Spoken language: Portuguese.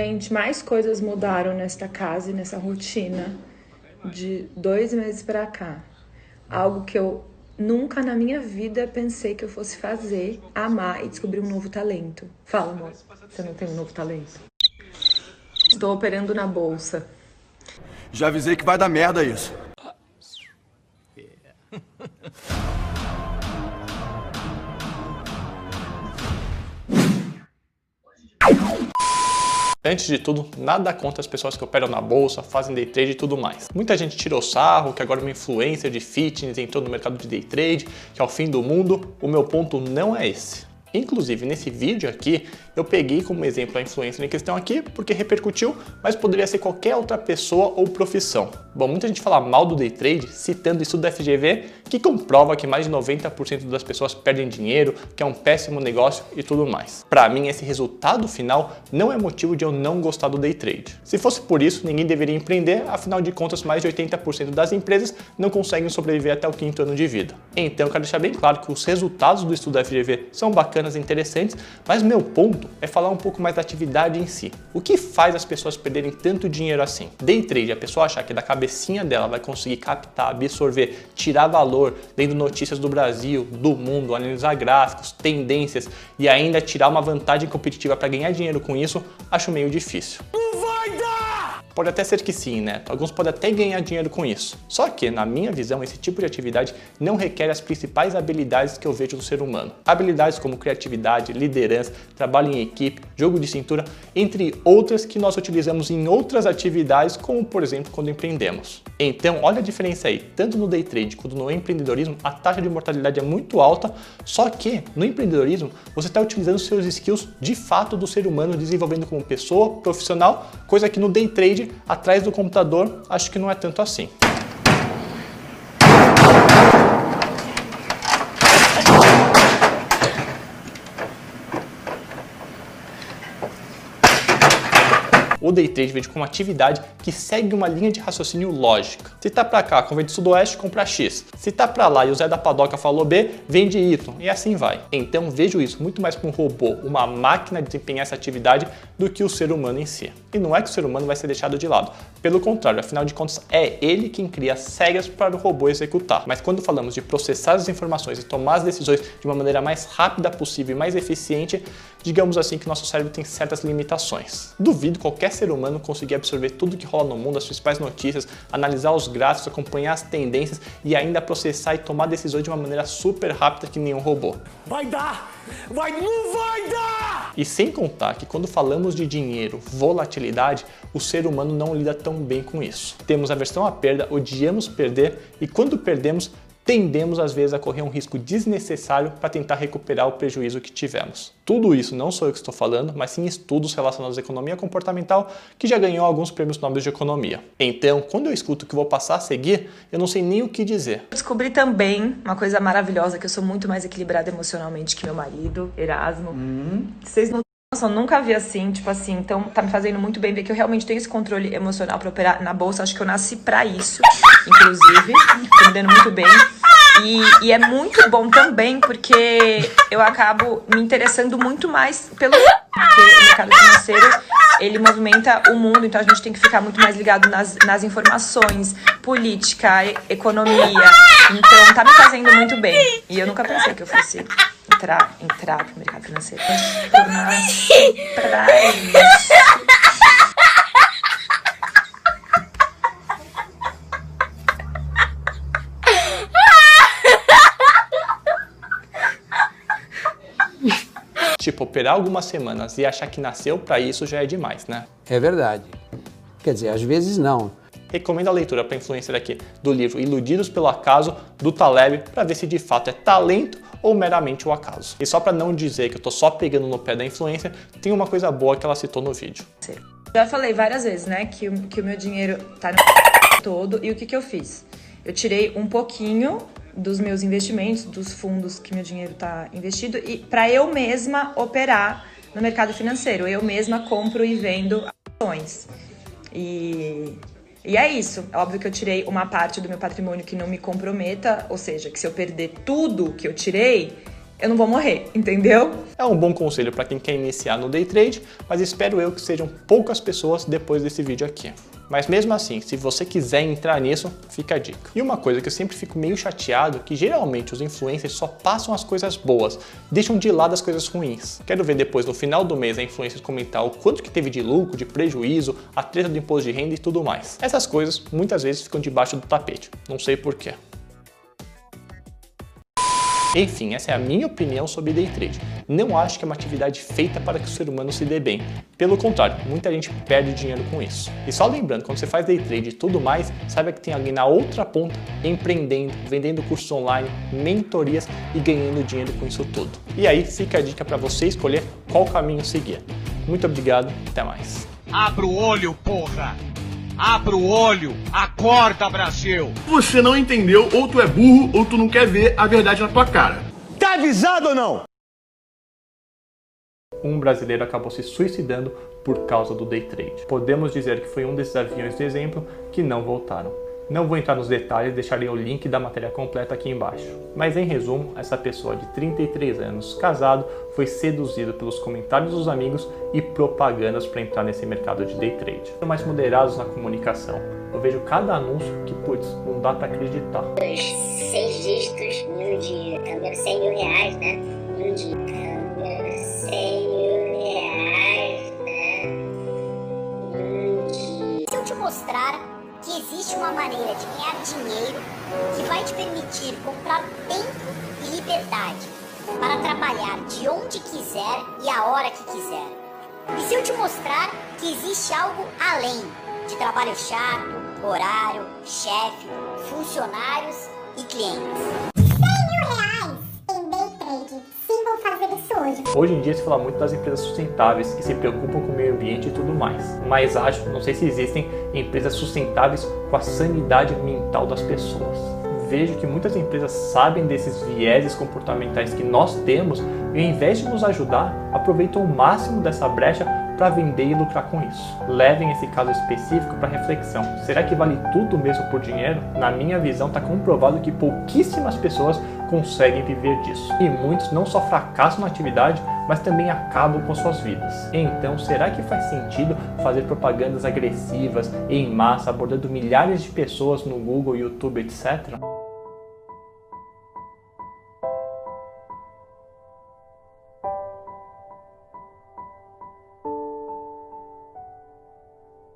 Gente, mais coisas mudaram nesta casa e nessa rotina de dois meses para cá. Algo que eu nunca na minha vida pensei que eu fosse fazer, amar e descobrir um novo talento. Fala, amor, você não tem um novo talento? Estou operando na bolsa. Já avisei que vai dar merda isso. Antes de tudo, nada contra as pessoas que operam na bolsa, fazem day trade e tudo mais. Muita gente tirou sarro que agora uma influencer de fitness entrou no mercado de day trade, que é o fim do mundo. O meu ponto não é esse. Inclusive, nesse vídeo aqui, eu peguei como exemplo a influência em questão aqui, porque repercutiu, mas poderia ser qualquer outra pessoa ou profissão. Bom, muita gente fala mal do day trade, citando estudo da FGV, que comprova que mais de 90% das pessoas perdem dinheiro, que é um péssimo negócio e tudo mais. Para mim, esse resultado final não é motivo de eu não gostar do day trade. Se fosse por isso, ninguém deveria empreender, afinal de contas, mais de 80% das empresas não conseguem sobreviver até o quinto ano de vida. Então, eu quero deixar bem claro que os resultados do estudo da FGV são bacanas e interessantes, mas meu ponto é falar um pouco mais da atividade em si. O que faz as pessoas perderem tanto dinheiro assim? Day trade, a pessoa achar que da cabecinha dela vai conseguir captar, absorver, tirar valor, lendo notícias do Brasil, do mundo, analisar gráficos, tendências e ainda tirar uma vantagem competitiva para ganhar dinheiro com isso, acho meio difícil. Pode até ser que sim, né? Alguns podem até ganhar dinheiro com isso. Só que, na minha visão, esse tipo de atividade não requer as principais habilidades que eu vejo do ser humano. Habilidades como criatividade, liderança, trabalho em equipe, jogo de cintura, entre outras que nós utilizamos em outras atividades, como por exemplo quando empreendemos. Então, olha a diferença aí. Tanto no day trade quanto no empreendedorismo, a taxa de mortalidade é muito alta, só que no empreendedorismo você está utilizando seus skills de fato do ser humano, desenvolvendo como pessoa, profissional, coisa que no day trade atrás do computador, acho que não é tanto assim. O day trade vejo como atividade que segue uma linha de raciocínio lógica. Se tá para cá, convém de sudoeste, compra X. Se tá para lá e o Zé da Padoca falou B, vende Y. E assim vai. Então vejo isso muito mais como um robô, uma máquina de desempenhar essa atividade do que o ser humano em si. E não é que o ser humano vai ser deixado de lado. Pelo contrário, afinal de contas, é ele quem cria as regras para o robô executar. Mas quando falamos de processar as informações e tomar as decisões de uma maneira mais rápida possível e mais eficiente, digamos assim que nosso cérebro tem certas limitações. Duvido qualquer ser humano conseguir absorver tudo que rola no mundo, as principais notícias, analisar os gráficos, acompanhar as tendências e ainda processar e tomar decisões de uma maneira super rápida que nenhum robô. Vai dar! Vai, não vai dar! E sem contar que quando falamos de dinheiro, volatilidade, o ser humano não lida tão bem com isso. Temos aversão à perda, odiamos perder e quando perdemos, tendemos às vezes a correr um risco desnecessário para tentar recuperar o prejuízo que tivemos. Tudo isso não sou eu que estou falando, mas sim estudos relacionados à economia comportamental que já ganhou alguns prêmios nobres de economia. Então, quando eu escuto o que vou passar a seguir, eu não sei nem o que dizer. Descobri também uma coisa maravilhosa que eu sou muito mais equilibrada emocionalmente que meu marido, Erasmo. Hum. Vocês não nossa, eu nunca vi assim, tipo assim, então tá me fazendo muito bem ver que eu realmente tenho esse controle emocional pra operar na bolsa. Acho que eu nasci pra isso, inclusive. Tô me dando muito bem. E, e, é muito bom também porque eu acabo me interessando muito mais pelo porque o mercado financeiro ele movimenta o mundo, então a gente tem que ficar muito mais ligado nas, nas informações, política, economia. Então tá me fazendo muito bem. E eu nunca pensei que eu fosse entrar, entrar pro mercado financeiro. Tornar-se pra isso. Tipo, operar algumas semanas e achar que nasceu para isso já é demais, né? É verdade. Quer dizer, às vezes não. Recomendo a leitura para influencer aqui do livro Iludidos pelo Acaso, do Taleb, para ver se de fato é talento ou meramente o acaso. E só para não dizer que eu tô só pegando no pé da influência, tem uma coisa boa que ela citou no vídeo. Já falei várias vezes, né, que o, que o meu dinheiro tá no todo e o que que eu fiz? Eu tirei um pouquinho dos meus investimentos, dos fundos que meu dinheiro está investido e para eu mesma operar no mercado financeiro. Eu mesma compro e vendo ações. E, e é isso. É óbvio que eu tirei uma parte do meu patrimônio que não me comprometa, ou seja, que se eu perder tudo que eu tirei, eu não vou morrer, entendeu? É um bom conselho para quem quer iniciar no day trade, mas espero eu que sejam poucas pessoas depois desse vídeo aqui. Mas mesmo assim, se você quiser entrar nisso, fica a dica. E uma coisa que eu sempre fico meio chateado, que geralmente os influencers só passam as coisas boas, deixam de lado as coisas ruins. Quero ver depois, no final do mês, a influencer comentar o quanto que teve de lucro, de prejuízo, a treta do imposto de renda e tudo mais. Essas coisas muitas vezes ficam debaixo do tapete, não sei porquê. Enfim, essa é a minha opinião sobre day trade. Não acho que é uma atividade feita para que o ser humano se dê bem. Pelo contrário, muita gente perde dinheiro com isso. E só lembrando, quando você faz day trade e tudo mais, saiba que tem alguém na outra ponta empreendendo, vendendo cursos online, mentorias e ganhando dinheiro com isso tudo. E aí fica a dica para você escolher qual caminho seguir. Muito obrigado, até mais. Abra o olho, porra! Abra o olho! Acorda, Brasil! Você não entendeu, ou tu é burro, ou tu não quer ver a verdade na tua cara. Tá avisado ou não? Um brasileiro acabou se suicidando por causa do day trade. Podemos dizer que foi um desses aviões de exemplo que não voltaram. Não vou entrar nos detalhes, deixarei o link da matéria completa aqui embaixo. Mas em resumo, essa pessoa de 33 anos, casado, foi seduzido pelos comentários dos amigos e propagandas para entrar nesse mercado de day trade. Mais moderados na comunicação. Eu vejo cada anúncio que, putz, não dá para acreditar. Seis dígitos no dia, câmbio 100 mil reais, né? Existe uma maneira de ganhar dinheiro que vai te permitir comprar tempo e liberdade para trabalhar de onde quiser e a hora que quiser. E se eu te mostrar que existe algo além de trabalho chato, horário, chefe, funcionários e clientes? 100 mil reais isso hoje. Hoje em dia se fala muito das empresas sustentáveis que se preocupam com o meio ambiente e tudo mais. Mas acho, não sei se existem empresas sustentáveis com a sanidade mental das pessoas. Vejo que muitas empresas sabem desses vieses comportamentais que nós temos e ao invés de nos ajudar, aproveitam o máximo dessa brecha para vender e lucrar com isso. Levem esse caso específico para reflexão. Será que vale tudo mesmo por dinheiro? Na minha visão, está comprovado que pouquíssimas pessoas conseguem viver disso. E muitos não só fracassam na atividade, mas também acabam com suas vidas. Então, será que faz sentido fazer propagandas agressivas em massa abordando milhares de pessoas no Google, YouTube, etc?